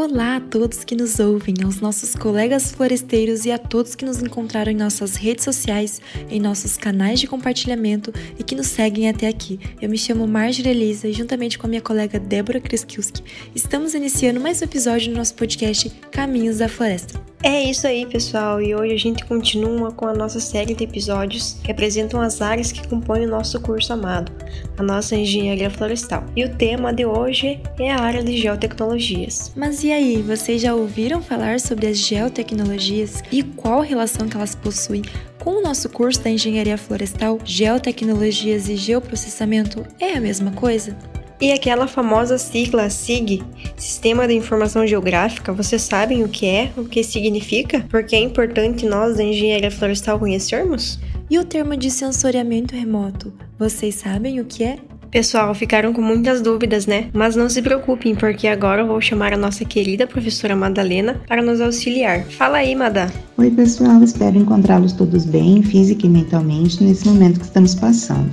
Olá a todos que nos ouvem, aos nossos colegas floresteiros e a todos que nos encontraram em nossas redes sociais, em nossos canais de compartilhamento e que nos seguem até aqui. Eu me chamo Marjorie Elisa e juntamente com a minha colega Débora Kreskiuski, estamos iniciando mais um episódio do nosso podcast Caminhos da Floresta. É isso aí, pessoal, e hoje a gente continua com a nossa série de episódios que apresentam as áreas que compõem o nosso curso amado, a nossa engenharia florestal. E o tema de hoje é a área de geotecnologias. Mas e aí, vocês já ouviram falar sobre as geotecnologias e qual relação que elas possuem com o nosso curso da engenharia florestal? Geotecnologias e geoprocessamento é a mesma coisa? E aquela famosa sigla SIG, Sistema de Informação Geográfica, vocês sabem o que é, o que significa? Porque é importante nós da engenharia florestal conhecermos? E o termo de sensoriamento remoto, vocês sabem o que é? Pessoal, ficaram com muitas dúvidas, né? Mas não se preocupem, porque agora eu vou chamar a nossa querida professora Madalena para nos auxiliar. Fala aí, Madá. Oi, pessoal, espero encontrá-los todos bem, física e mentalmente, nesse momento que estamos passando.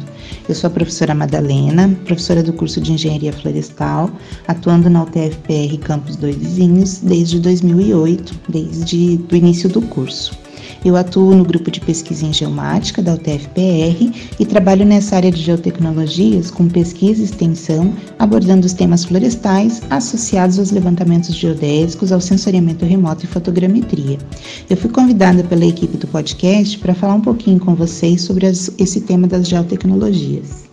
Eu sou a professora Madalena, professora do curso de Engenharia Florestal, atuando na UTFPR Campus Dois Vizinhos desde 2008, desde o início do curso. Eu atuo no grupo de pesquisa em geomática da UTFPR e trabalho nessa área de geotecnologias com pesquisa e extensão, abordando os temas florestais associados aos levantamentos geodésicos, ao sensoriamento remoto e fotogrametria. Eu fui convidada pela equipe do podcast para falar um pouquinho com vocês sobre as, esse tema das geotecnologias.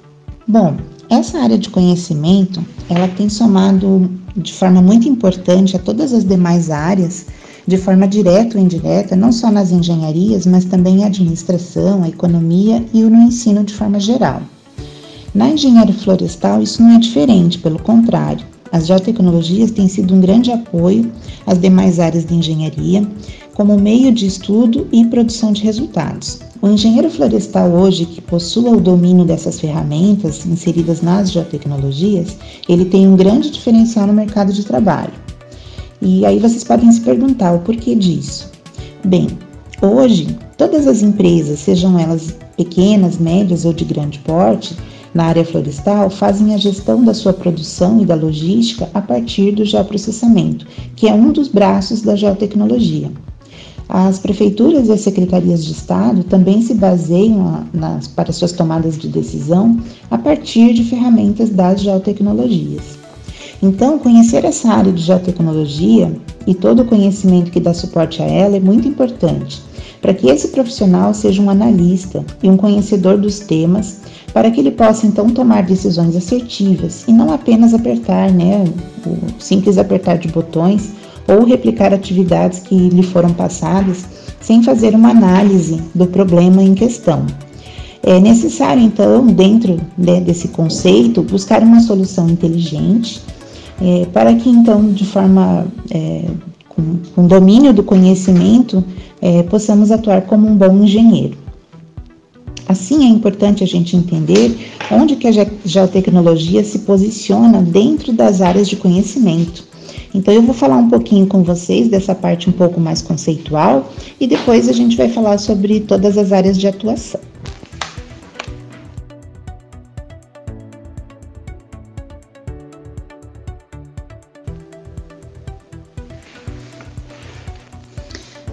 Bom, essa área de conhecimento, ela tem somado de forma muito importante a todas as demais áreas de forma direta ou indireta, não só nas engenharias, mas também a administração, a economia e no ensino de forma geral. Na engenharia florestal, isso não é diferente, pelo contrário. As geotecnologias têm sido um grande apoio às demais áreas de engenharia, como meio de estudo e produção de resultados. O engenheiro florestal hoje que possua o domínio dessas ferramentas inseridas nas geotecnologias, ele tem um grande diferencial no mercado de trabalho. E aí vocês podem se perguntar o porquê disso. Bem, hoje todas as empresas, sejam elas pequenas, médias ou de grande porte, na área florestal fazem a gestão da sua produção e da logística a partir do geoprocessamento, que é um dos braços da geotecnologia. As prefeituras e as secretarias de Estado também se baseiam nas, para suas tomadas de decisão a partir de ferramentas das geotecnologias. Então, conhecer essa área de geotecnologia e todo o conhecimento que dá suporte a ela é muito importante, para que esse profissional seja um analista e um conhecedor dos temas, para que ele possa então tomar decisões assertivas e não apenas apertar, né, o simples apertar de botões ou replicar atividades que lhe foram passadas sem fazer uma análise do problema em questão. É necessário, então, dentro né, desse conceito, buscar uma solução inteligente é, para que então, de forma é, com, com, domínio do conhecimento, é, possamos atuar como um bom engenheiro. Assim, é importante a gente entender onde que a geotecnologia se posiciona dentro das áreas de conhecimento. Então, eu vou falar um pouquinho com vocês dessa parte um pouco mais conceitual e depois a gente vai falar sobre todas as áreas de atuação.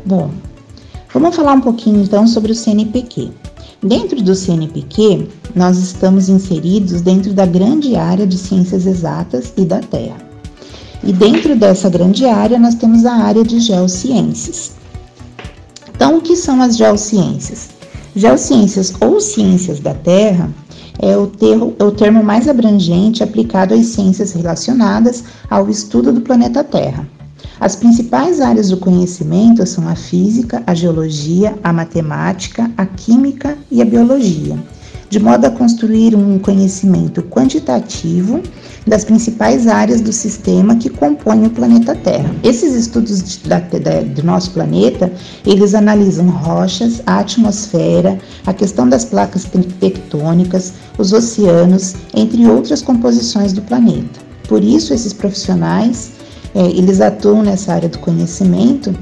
Bom, vamos falar um pouquinho então sobre o CNPq. Dentro do CNPq, nós estamos inseridos dentro da grande área de ciências exatas e da Terra. E dentro dessa grande área, nós temos a área de geociências. Então, o que são as geociências? Geociências ou ciências da Terra é o, termo, é o termo mais abrangente aplicado às ciências relacionadas ao estudo do planeta Terra. As principais áreas do conhecimento são a física, a geologia, a matemática, a química e a biologia, de modo a construir um conhecimento quantitativo das principais áreas do sistema que compõem o planeta Terra. Esses estudos da, do nosso planeta, eles analisam rochas, a atmosfera, a questão das placas tectônicas, os oceanos, entre outras composições do planeta. Por isso, esses profissionais é, eles atuam nessa área do conhecimento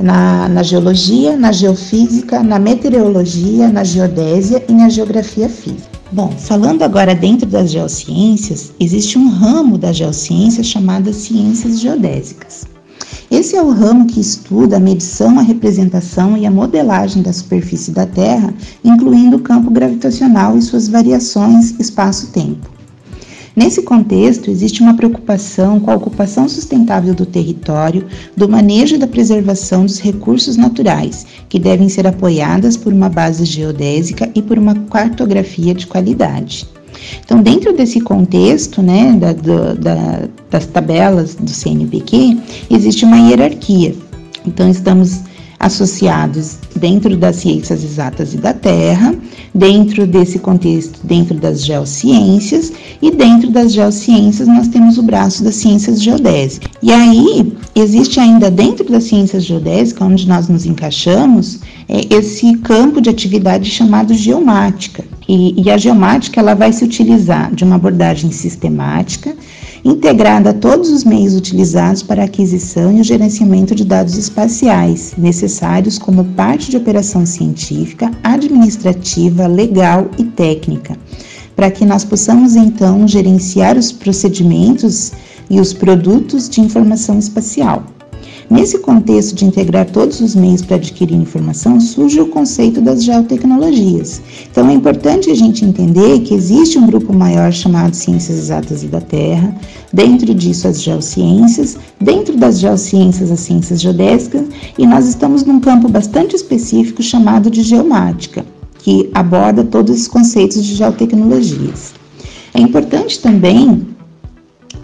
na, na, geologia, na geofísica, na meteorologia, na geodésia e na geografia física. Bom, falando agora dentro das geociências, existe um ramo da geociência chamada ciências geodésicas. Esse é o ramo que estuda a medição, a representação e a modelagem da superfície da Terra, incluindo o campo gravitacional e suas variações espaço-tempo. Nesse contexto, existe uma preocupação com a ocupação sustentável do território, do manejo e da preservação dos recursos naturais, que devem ser apoiadas por uma base geodésica e por uma cartografia de qualidade. Então, dentro desse contexto, né, da, da, das tabelas do CNPq, existe uma hierarquia. Então, estamos associados dentro das ciências exatas e da Terra, dentro desse contexto, dentro das geociências, e dentro das geociências nós temos o braço das ciências geodésicas. E aí, existe ainda dentro das ciências geodésicas, onde nós nos encaixamos, é esse campo de atividade chamado geomática. E, e a geomática ela vai se utilizar de uma abordagem sistemática, integrada a todos os meios utilizados para a aquisição e o gerenciamento de dados espaciais, necessários como parte de operação científica, administrativa, legal e técnica, para que nós possamos então gerenciar os procedimentos e os produtos de informação espacial. Nesse contexto de integrar todos os meios para adquirir informação, surge o conceito das geotecnologias. Então é importante a gente entender que existe um grupo maior chamado Ciências Exatas e da Terra, dentro disso as geociências, dentro das geociências as ciências geodésicas, e nós estamos num campo bastante específico chamado de geomática, que aborda todos esses conceitos de geotecnologias. É importante também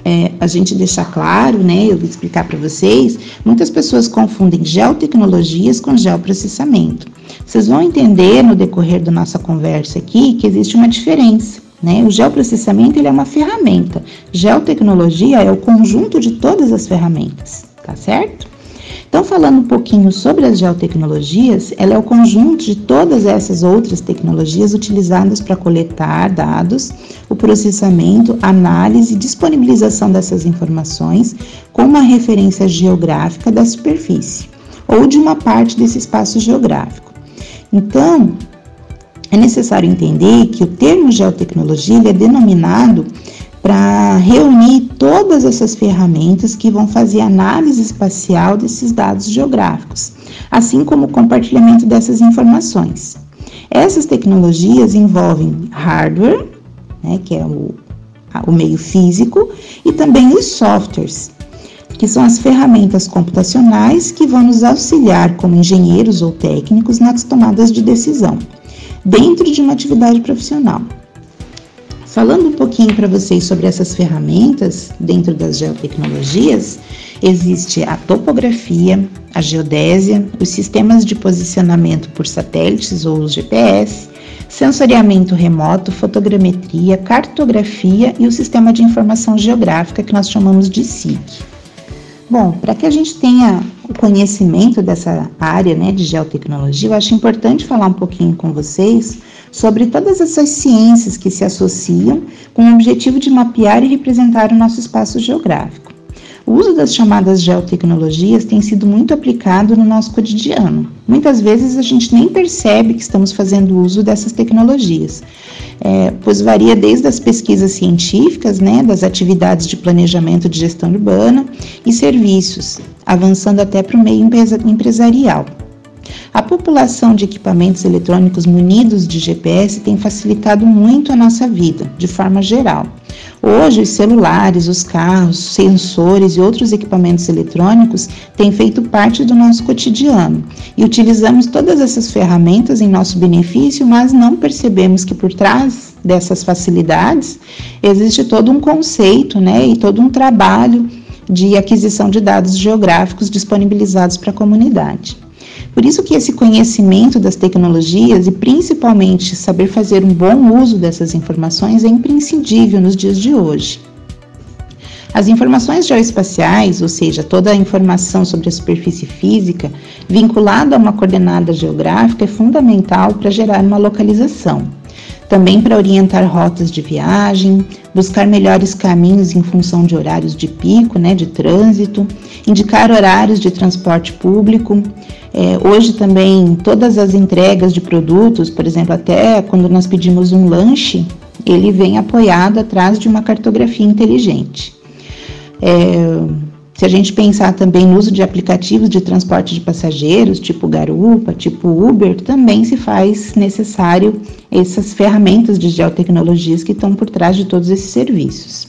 é, a gente deixar claro, né, eu vou explicar para vocês, muitas pessoas confundem geotecnologias com geoprocessamento. Vocês vão entender no decorrer da nossa conversa aqui que existe uma diferença. Né? O geoprocessamento ele é uma ferramenta, geotecnologia é o conjunto de todas as ferramentas, tá certo? Então, falando um pouquinho sobre as geotecnologias, ela é o conjunto de todas essas outras tecnologias utilizadas para coletar dados, o processamento, análise e disponibilização dessas informações com uma referência geográfica da superfície ou de uma parte desse espaço geográfico. Então, é necessário entender que o termo geotecnologia é denominado para reunir todas essas ferramentas que vão fazer análise espacial desses dados geográficos, assim como o compartilhamento dessas informações. Essas tecnologias envolvem hardware, né, que é o, o meio físico, e também os softwares, que são as ferramentas computacionais que vão nos auxiliar como engenheiros ou técnicos nas tomadas de decisão, dentro de uma atividade profissional. Falando um pouquinho para vocês sobre essas ferramentas dentro das geotecnologias, existe a topografia, a geodésia, os sistemas de posicionamento por satélites ou os GPS, sensoriamento remoto, fotogrametria, cartografia e o sistema de informação geográfica que nós chamamos de SIG. Bom, para que a gente tenha o conhecimento dessa área né, de geotecnologia, eu acho importante falar um pouquinho com vocês sobre todas essas ciências que se associam com o objetivo de mapear e representar o nosso espaço geográfico. O uso das chamadas geotecnologias tem sido muito aplicado no nosso cotidiano. Muitas vezes a gente nem percebe que estamos fazendo uso dessas tecnologias, é, pois varia desde as pesquisas científicas, né, das atividades de planejamento de gestão urbana e serviços, avançando até para o meio empresarial. A população de equipamentos eletrônicos munidos de GPS tem facilitado muito a nossa vida, de forma geral. Hoje, os celulares, os carros, sensores e outros equipamentos eletrônicos têm feito parte do nosso cotidiano e utilizamos todas essas ferramentas em nosso benefício, mas não percebemos que por trás dessas facilidades existe todo um conceito né, e todo um trabalho de aquisição de dados geográficos disponibilizados para a comunidade. Por isso que esse conhecimento das tecnologias e principalmente saber fazer um bom uso dessas informações é imprescindível nos dias de hoje. As informações geoespaciais, ou seja, toda a informação sobre a superfície física vinculada a uma coordenada geográfica, é fundamental para gerar uma localização. Também para orientar rotas de viagem, buscar melhores caminhos em função de horários de pico, né, de trânsito, indicar horários de transporte público, é, hoje também todas as entregas de produtos, por exemplo, até quando nós pedimos um lanche, ele vem apoiado atrás de uma cartografia inteligente. É, Se a gente pensar também no uso de aplicativos de transporte de passageiros, tipo Garupa, tipo Uber, também se faz necessário essas ferramentas de geotecnologias que estão por trás de todos esses serviços.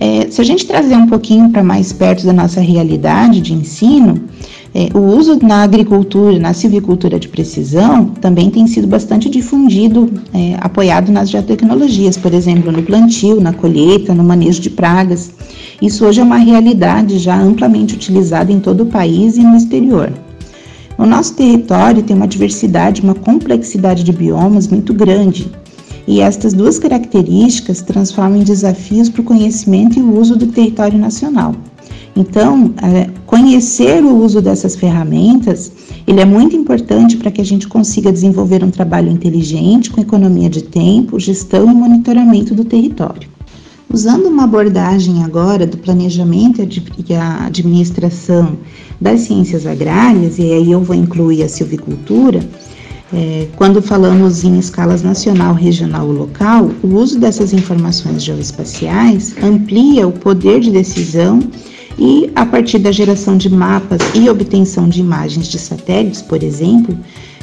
É, se a gente trazer um pouquinho para mais perto da nossa realidade de ensino, é, o uso na agricultura, na silvicultura de precisão, também tem sido bastante difundido, é, apoiado nas geotecnologias, por exemplo, no plantio, na colheita, no manejo de pragas. Isso hoje é uma realidade já amplamente utilizada em todo o país e no exterior. O nosso território tem uma diversidade, uma complexidade de biomas muito grande, e estas duas características transformam em desafios para o conhecimento e o uso do território nacional. Então, é, conhecer o uso dessas ferramentas, ele é muito importante para que a gente consiga desenvolver um trabalho inteligente com economia de tempo, gestão e monitoramento do território. Usando uma abordagem agora do planejamento e a administração das ciências agrárias, e aí eu vou incluir a silvicultura, é, quando falamos em escalas nacional, regional ou local, o uso dessas informações geoespaciais amplia o poder de decisão e, a partir da geração de mapas e obtenção de imagens de satélites, por exemplo,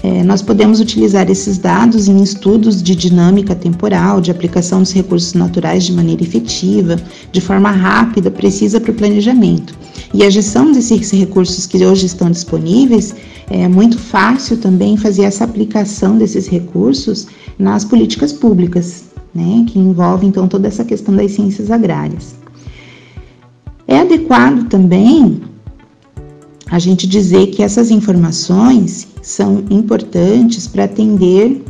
é, nós podemos utilizar esses dados em estudos de dinâmica temporal, de aplicação dos recursos naturais de maneira efetiva, de forma rápida, precisa para o planejamento. E a gestão desses recursos que hoje estão disponíveis é muito fácil também fazer essa aplicação desses recursos nas políticas públicas, né, que envolve então toda essa questão das ciências agrárias. É adequado também a gente dizer que essas informações são importantes para atender,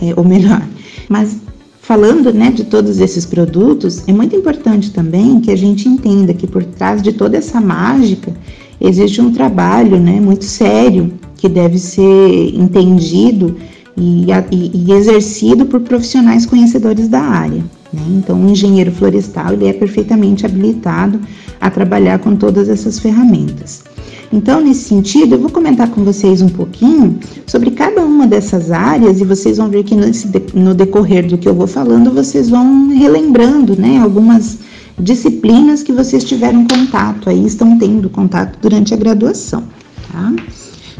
é, ou melhor, mas falando né, de todos esses produtos, é muito importante também que a gente entenda que por trás de toda essa mágica existe um trabalho né, muito sério que deve ser entendido e, e, exercido por profissionais conhecedores da área. Né? Então, o engenheiro florestal ele é perfeitamente habilitado a trabalhar com todas essas ferramentas. Então, nesse sentido, eu vou comentar com vocês um pouquinho sobre cada uma dessas áreas e vocês vão ver que no decorrer do que eu vou falando, vocês vão relembrando né, algumas disciplinas que vocês tiveram contato, aí estão tendo contato durante a graduação. Tá?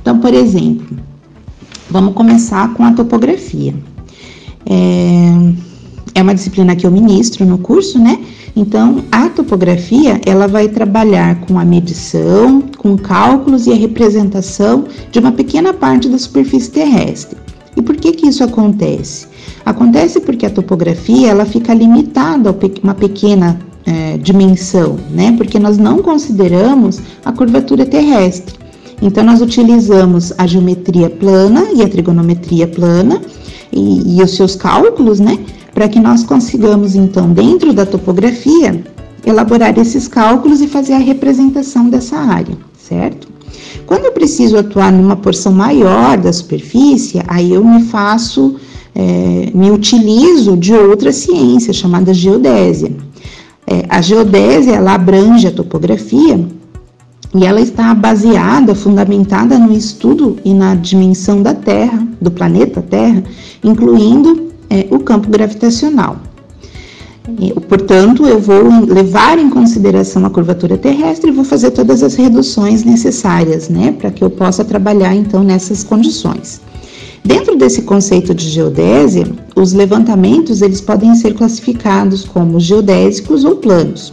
Então, por exemplo, vamos começar com a topografia. É, é uma disciplina que eu ministro no curso, né? Então, a topografia, ela vai trabalhar com a medição, com cálculos e a representação de uma pequena parte da superfície terrestre. E por que que isso acontece? Acontece porque a topografia, ela fica limitada a uma pequena é, dimensão, né? Porque nós não consideramos a curvatura terrestre. Então, nós utilizamos a geometria plana e a trigonometria plana e, e os seus cálculos, né? para que nós consigamos, então, dentro da topografia, elaborar esses cálculos e fazer a representação dessa área, certo? Quando eu preciso atuar numa porção maior da superfície, aí eu me faço, é, me utilizo de outra ciência chamada geodésia. É, a geodésia, ela abrange a topografia e ela está baseada, fundamentada no estudo e na dimensão da Terra, do planeta Terra, incluindo é, o campo gravitacional. E, portanto, eu vou levar em consideração a curvatura terrestre e vou fazer todas as reduções necessárias, né, para que eu possa trabalhar então nessas condições. Dentro desse conceito de geodésia, os levantamentos eles podem ser classificados como geodésicos ou planos.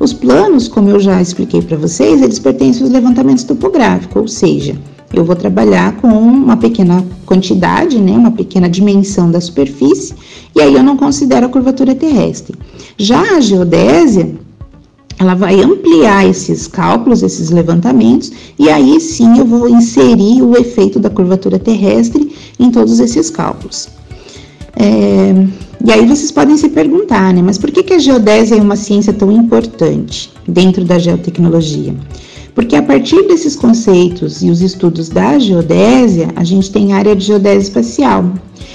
Os planos, como eu já expliquei para vocês, eles pertencem aos levantamentos topográficos, ou seja, eu vou trabalhar com uma pequena quantidade, né, uma pequena dimensão da superfície, e aí eu não considero a curvatura terrestre. Já a geodésia, ela vai ampliar esses cálculos, esses levantamentos, e aí sim eu vou inserir o efeito da curvatura terrestre em todos esses cálculos. É, e aí vocês podem se perguntar, né, mas por que, que a geodésia é uma ciência tão importante dentro da geotecnologia? Porque a partir desses conceitos e os estudos da geodésia, a gente tem a área de geodésia espacial.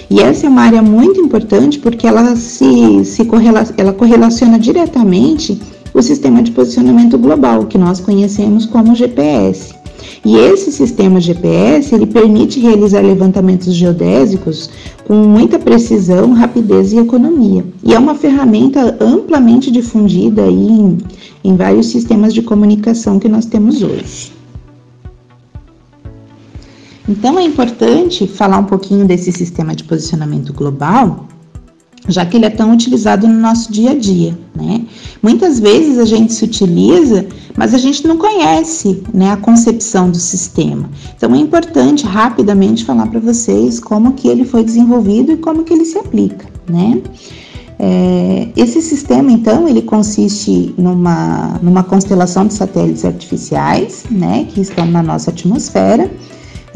E essa é uma área muito importante porque ela se, se correla, ela correlaciona diretamente o sistema de posicionamento global, que nós conhecemos como GPS. E esse sistema GPS, ele permite realizar levantamentos geodésicos com muita precisão, rapidez e economia. E é uma ferramenta amplamente difundida em, em vários sistemas de comunicação que nós temos hoje. Então é importante falar um pouquinho desse sistema de posicionamento global, já que ele é tão utilizado no nosso dia a dia, né? Muitas vezes a gente se utiliza, mas a gente não conhece, né, a concepção do sistema. Então é importante rapidamente falar para vocês como que ele foi desenvolvido e como que ele se aplica, né? É, esse sistema, então, ele consiste numa, numa constelação de satélites artificiais, né, que estão na nossa atmosfera,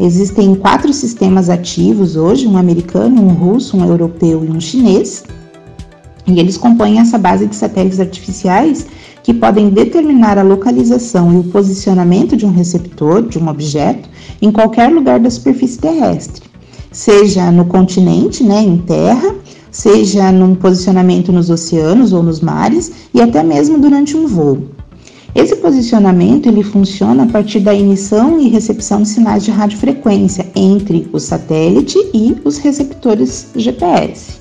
Existem quatro sistemas ativos hoje: um americano, um russo, um europeu e um chinês. E eles compõem essa base de satélites artificiais que podem determinar a localização e o posicionamento de um receptor, de um objeto, em qualquer lugar da superfície terrestre, seja no continente, né, em terra, seja num posicionamento nos oceanos ou nos mares e até mesmo durante um voo. Esse posicionamento ele funciona a partir da emissão e recepção de sinais de radiofrequência entre o satélite e os receptores GPS.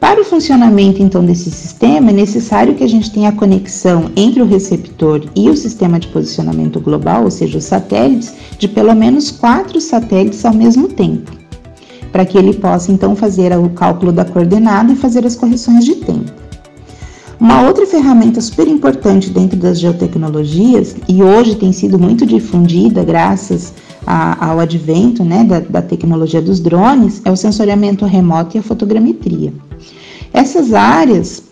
Para o funcionamento então desse sistema, é necessário que a gente tenha a conexão entre o receptor e o sistema de posicionamento global, ou seja, os satélites, de pelo menos quatro satélites ao mesmo tempo, para que ele possa então fazer o cálculo da coordenada e fazer as correções de tempo. Uma outra ferramenta super importante dentro das geotecnologias, e hoje tem sido muito difundida graças a, ao advento né, da, da tecnologia dos drones, é o sensoriamento remoto e a fotogrametria. Essas áreas,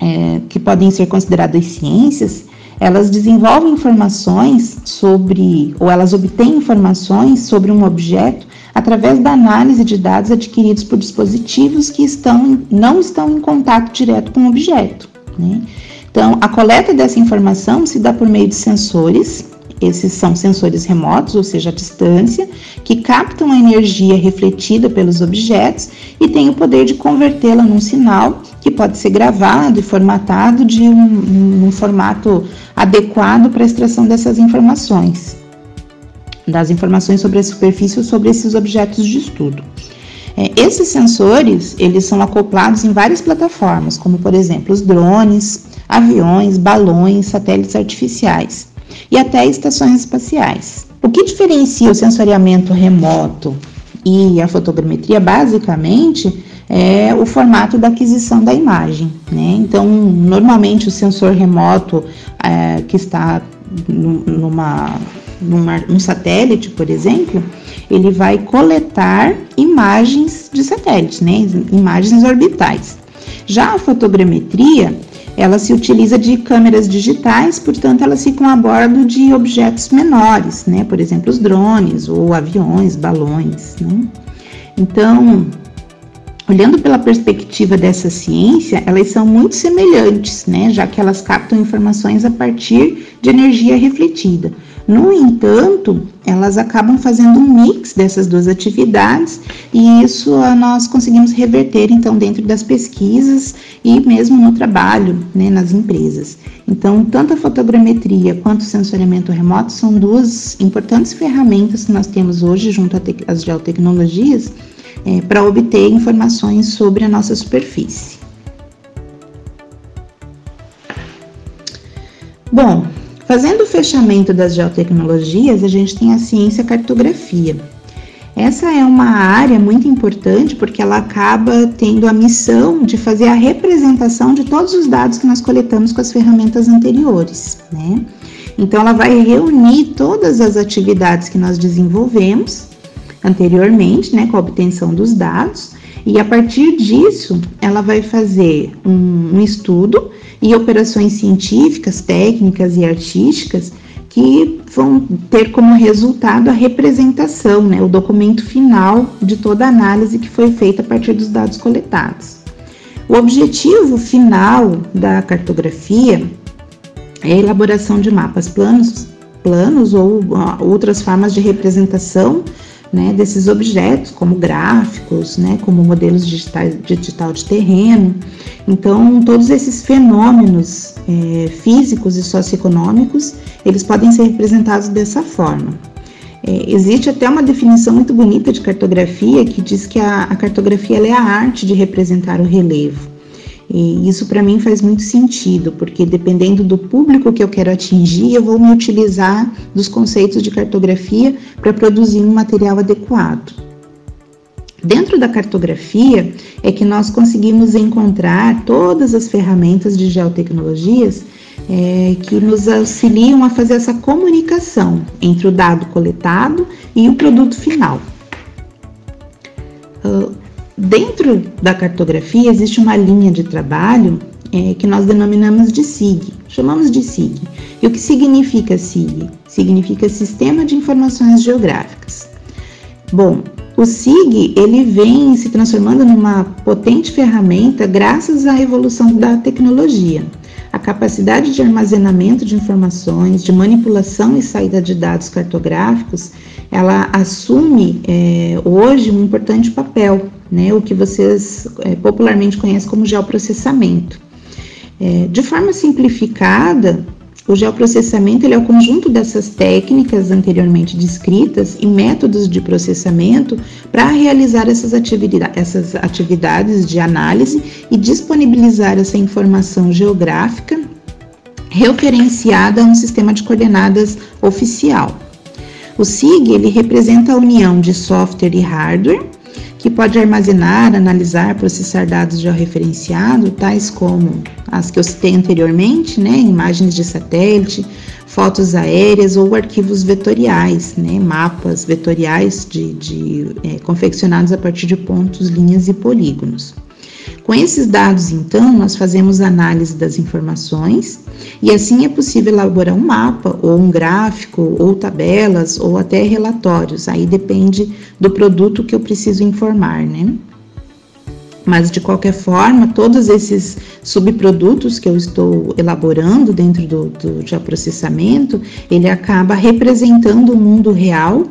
é, que podem ser consideradas ciências, elas desenvolvem informações sobre, ou elas obtêm informações sobre um objeto através da análise de dados adquiridos por dispositivos que estão, não estão em contato direto com o objeto. Né? Então, a coleta dessa informação se dá por meio de sensores, esses são sensores remotos, ou seja, a distância, que captam a energia refletida pelos objetos e têm o poder de convertê-la num sinal que pode ser gravado e formatado de um, um formato adequado para a extração dessas informações das informações sobre a superfície ou sobre esses objetos de estudo. É, esses sensores, eles são acoplados em várias plataformas, como por exemplo os drones, aviões, balões, satélites artificiais e até estações espaciais. O que diferencia o sensoriamento remoto e a fotogrametria, basicamente, é o formato da aquisição da imagem. Né? Então, normalmente o sensor remoto é, que está numa num satélite, por exemplo, ele vai coletar imagens de satélites, né? imagens orbitais. Já a fotogrametria, ela se utiliza de câmeras digitais, portanto, elas ficam a bordo de objetos menores, né? por exemplo, os drones ou aviões, balões. Né? Então, Olhando pela perspectiva dessa ciência, elas são muito semelhantes, né, já que elas captam informações a partir de energia refletida. No entanto, elas acabam fazendo um mix dessas duas atividades e isso ah, nós conseguimos reverter então dentro das pesquisas e mesmo no trabalho, né, nas empresas. Então, tanto a fotogrametria quanto o sensoriamento remoto são duas importantes ferramentas que nós temos hoje junto às geotecnologias é, para obter informações sobre a nossa superfície. Bom, Fazendo o fechamento das geotecnologias, a gente tem a ciência cartografia. Essa é uma área muito importante porque ela acaba tendo a missão de fazer a representação de todos os dados que nós coletamos com as ferramentas anteriores, né? Então, ela vai reunir todas as atividades que nós desenvolvemos anteriormente, né, com a obtenção dos dados, e a partir disso, ela vai fazer um, um estudo e operações científicas, técnicas e artísticas que vão ter como resultado a representação, né, o documento final de toda a análise que foi feita a partir dos dados coletados. O objetivo final da cartografia é a elaboração de mapas planos, planos ou outras formas de representação né, desses objetos, como gráficos, né, como modelos digitais, digital de terreno. Então, todos esses fenômenos é, físicos e socioeconômicos, eles podem ser representados dessa forma. É, existe até uma definição muito bonita de cartografia que diz que a, a cartografia é a arte de representar o relevo. E isso para mim faz muito sentido, porque dependendo do público que eu quero atingir, eu vou me utilizar dos conceitos de cartografia para produzir um material adequado. Dentro da cartografia é que nós conseguimos encontrar todas as ferramentas de geotecnologias é, que nos auxiliam a fazer essa comunicação entre o dado coletado e o produto final. Uh, Dentro da cartografia existe uma linha de trabalho é, que nós denominamos de SIG, chamamos de SIG. E o que significa SIG? Significa Sistema de Informações Geográficas. Bom, o SIG ele vem se transformando numa potente ferramenta graças à evolução da tecnologia. A capacidade de armazenamento de informações, de manipulação e saída de dados cartográficos, ela assume é, hoje um importante papel né, o que vocês é, popularmente conhecem como geoprocessamento. É, de forma simplificada, o geoprocessamento ele é o conjunto dessas técnicas anteriormente descritas e métodos de processamento para realizar essas, atividade, essas atividades de análise e disponibilizar essa informação geográfica referenciada a um sistema de coordenadas oficial. O SIG ele representa a união de software e hardware que pode armazenar, analisar, processar dados georreferenciados, tais como as que eu citei anteriormente, né, imagens de satélite, fotos aéreas ou arquivos vetoriais, né, mapas vetoriais de, de é, confeccionados a partir de pontos, linhas e polígonos. Com esses dados, então, nós fazemos análise das informações e assim é possível elaborar um mapa, ou um gráfico, ou tabelas, ou até relatórios. Aí depende do produto que eu preciso informar, né? Mas de qualquer forma, todos esses subprodutos que eu estou elaborando dentro do, do geoprocessamento, ele acaba representando o mundo real,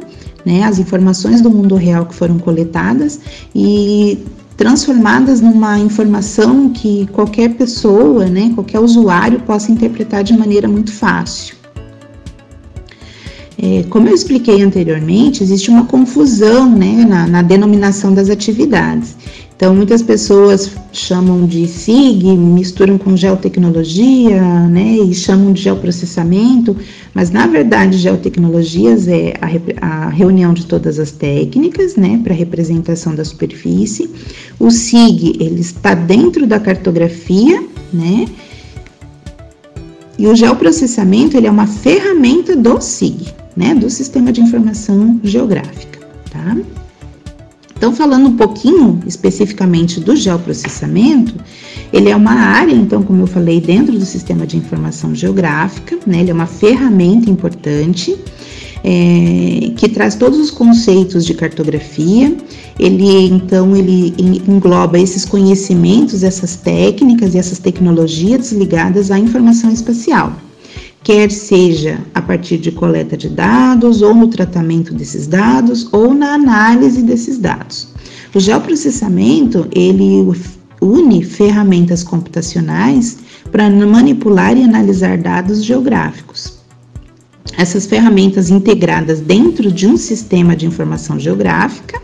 né, as informações do mundo real que foram coletadas e transformadas numa informação que qualquer pessoa, né, qualquer usuário possa interpretar de maneira muito fácil. É, como eu expliquei anteriormente, existe uma confusão né, na, na denominação das atividades. Então, muitas pessoas chamam de SIG, misturam com geotecnologia, né, e chamam de geoprocessamento, mas na verdade, geotecnologias é a, a reunião de todas as técnicas, né, para representação da superfície. O SIG, ele está dentro da cartografia, né, e o geoprocessamento, ele é uma ferramenta do SIG, né, do Sistema de Informação Geográfica, tá? Então, falando um pouquinho especificamente do geoprocessamento, ele é uma área, então, como eu falei, dentro do sistema de informação geográfica, né? Ele é uma ferramenta importante é, que traz todos os conceitos de cartografia. Ele, então, ele engloba esses conhecimentos, essas técnicas e essas tecnologias ligadas à informação espacial quer seja a partir de coleta de dados, ou no tratamento desses dados, ou na análise desses dados. O geoprocessamento, ele une ferramentas computacionais para manipular e analisar dados geográficos. Essas ferramentas integradas dentro de um sistema de informação geográfica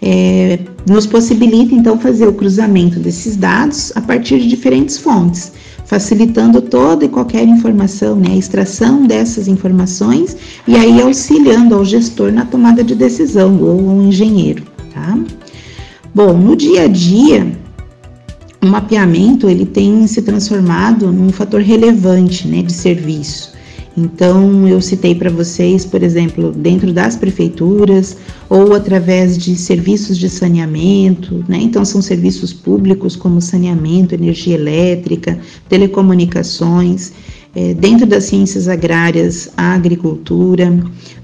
é, nos possibilita então fazer o cruzamento desses dados a partir de diferentes fontes, facilitando toda e qualquer informação, né, a extração dessas informações e aí auxiliando ao gestor na tomada de decisão ou ao engenheiro, tá? Bom, no dia a dia, o mapeamento ele tem se transformado num fator relevante, né, de serviço. Então, eu citei para vocês, por exemplo, dentro das prefeituras ou através de serviços de saneamento, né? Então, são serviços públicos como saneamento, energia elétrica, telecomunicações. É, dentro das ciências agrárias, a agricultura,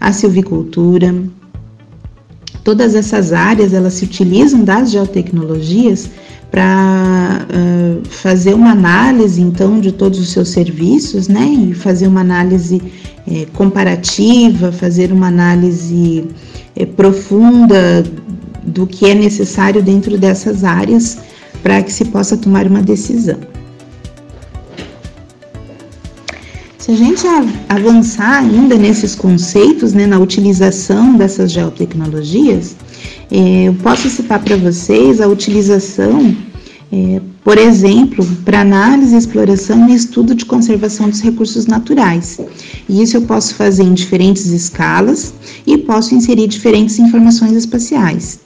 a silvicultura, todas essas áreas elas se utilizam das geotecnologias para uh, fazer uma análise então de todos os seus serviços, né, e fazer uma análise eh, comparativa, fazer uma análise eh, profunda do que é necessário dentro dessas áreas para que se possa tomar uma decisão. Se a gente avançar ainda nesses conceitos, né, na utilização dessas geotecnologias, é, eu posso citar para vocês a utilização, é, por exemplo, para análise, exploração e estudo de conservação dos recursos naturais. E isso eu posso fazer em diferentes escalas e posso inserir diferentes informações espaciais.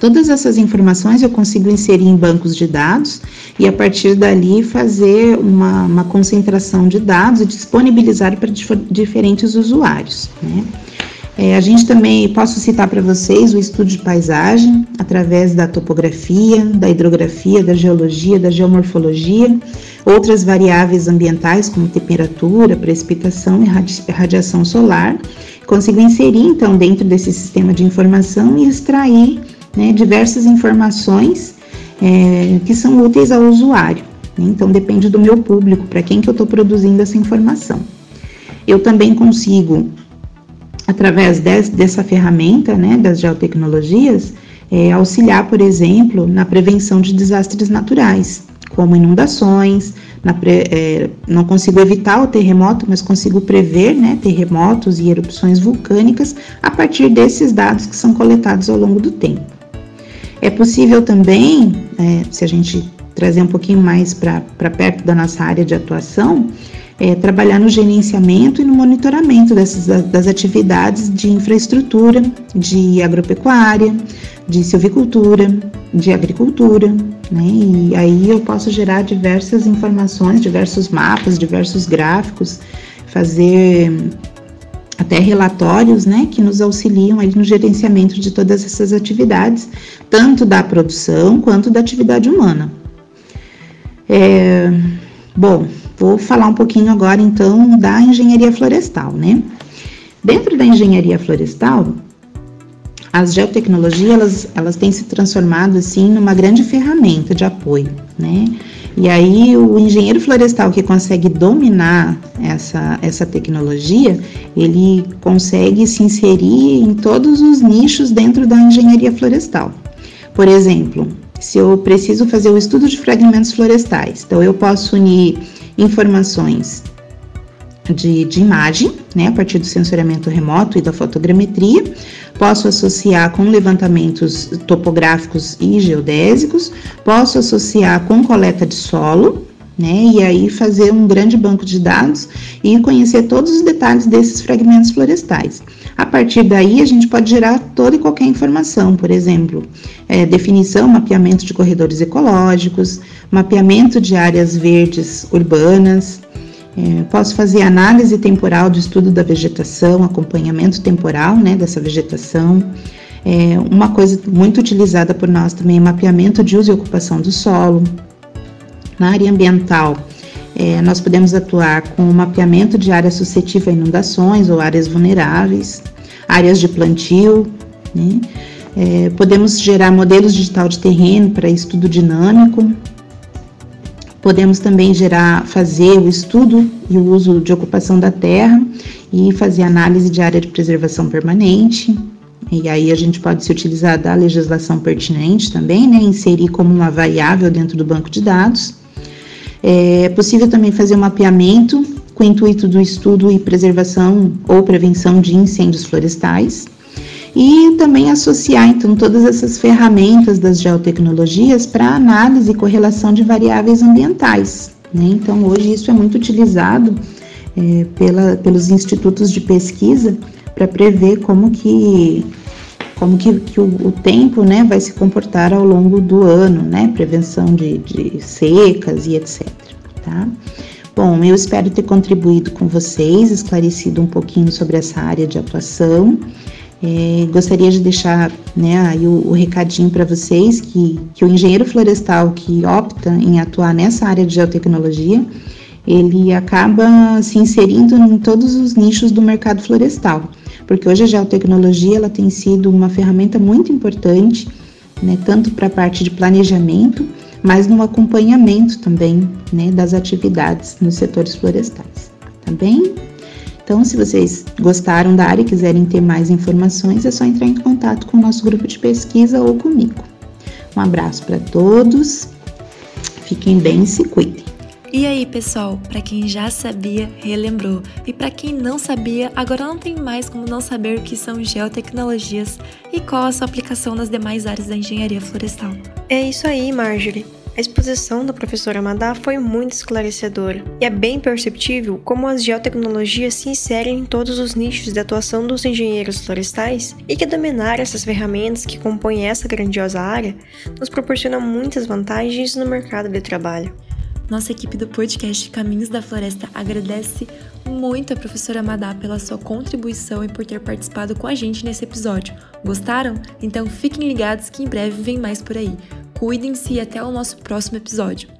Todas essas informações eu consigo inserir em bancos de dados e a partir dali fazer uma, uma concentração de dados e disponibilizar para dif diferentes usuários. Né? É, a gente também posso citar para vocês o estudo de paisagem através da topografia, da hidrografia, da geologia, da geomorfologia, outras variáveis ambientais como temperatura, precipitação e radi radiação solar. Consigo inserir então dentro desse sistema de informação e extrair né, diversas informações é, que são úteis ao usuário. Né? Então depende do meu público, para quem que eu estou produzindo essa informação. Eu também consigo, através des, dessa ferramenta, né, das geotecnologias, é, auxiliar, por exemplo, na prevenção de desastres naturais, como inundações, Pre, é, não consigo evitar o terremoto, mas consigo prever né, terremotos e erupções vulcânicas a partir desses dados que são coletados ao longo do tempo. É possível também, é, se a gente trazer um pouquinho mais para perto da nossa área de atuação, é, trabalhar no gerenciamento e no monitoramento dessas, das atividades de infraestrutura, de agropecuária, de silvicultura, de agricultura, né? E aí eu posso gerar diversas informações, diversos mapas, diversos gráficos, fazer até relatórios, né, que nos auxiliam aí no gerenciamento de todas essas atividades, tanto da produção quanto da atividade humana. É, bom, vou falar um pouquinho agora então da engenharia florestal, né? Dentro da engenharia florestal, as geotecnologias elas, elas têm se transformado assim numa grande ferramenta de apoio, né? E aí o engenheiro florestal que consegue dominar essa, essa tecnologia, ele consegue se inserir em todos os nichos dentro da engenharia florestal. Por exemplo, se eu preciso fazer o estudo de fragmentos florestais, então eu posso unir informações de, de imagem, né, a partir do sensoriamento remoto e da fotogrametria, posso associar com levantamentos topográficos e geodésicos, posso associar com coleta de solo, né? E aí fazer um grande banco de dados e conhecer todos os detalhes desses fragmentos florestais. A partir daí, a gente pode gerar toda e qualquer informação, por exemplo, é, definição, mapeamento de corredores ecológicos, mapeamento de áreas verdes urbanas, é, posso fazer análise temporal do estudo da vegetação, acompanhamento temporal né, dessa vegetação. É, uma coisa muito utilizada por nós também é mapeamento de uso e ocupação do solo. Na área ambiental, é, nós podemos atuar com mapeamento de áreas suscetíveis a inundações ou áreas vulneráveis, áreas de plantio, né? é, podemos gerar modelos digital de terreno para estudo dinâmico, Podemos também gerar, fazer o estudo e o uso de ocupação da terra e fazer análise de área de preservação permanente. E aí a gente pode se utilizar da legislação pertinente também, né? Inserir como uma variável dentro do banco de dados. É possível também fazer um mapeamento com o intuito do estudo e preservação ou prevenção de incêndios florestais e também associar então todas essas ferramentas das geotecnologias para análise e correlação de variáveis ambientais. Né? Então hoje isso é muito utilizado é, pela, pelos institutos de pesquisa para prever como que como que, que o, o, tempo né, vai se comportar ao longo do ano, né? Prevenção de, de secas e etc. Tá? Bom, eu espero ter contribuído com vocês, esclarecido um pouquinho sobre essa área de atuação. É, gostaria de deixar né, aí o, o recadinho para vocês que, que o engenheiro florestal que opta em atuar nessa área de geotecnologia, ele acaba se inserindo em todos os nichos do mercado florestal, porque hoje a geotecnologia ela tem sido uma ferramenta muito importante né, tanto para a parte de planejamento, mas no acompanhamento também né, das atividades nos setores florestais. Tá bem? Então, se vocês gostaram da área e quiserem ter mais informações, é só entrar em contato com o nosso grupo de pesquisa ou comigo. Um abraço para todos, fiquem bem e se cuidem. E aí, pessoal, para quem já sabia, relembrou. E para quem não sabia, agora não tem mais como não saber o que são geotecnologias e qual a sua aplicação nas demais áreas da engenharia florestal. É isso aí, Marjorie. A exposição da professora Madá foi muito esclarecedora e é bem perceptível como as geotecnologias se inserem em todos os nichos de atuação dos engenheiros florestais e que dominar essas ferramentas que compõem essa grandiosa área nos proporciona muitas vantagens no mercado de trabalho. Nossa equipe do podcast Caminhos da Floresta agradece muito a professora Madá pela sua contribuição e por ter participado com a gente nesse episódio. Gostaram? Então fiquem ligados que em breve vem mais por aí. Cuidem-se e até o nosso próximo episódio.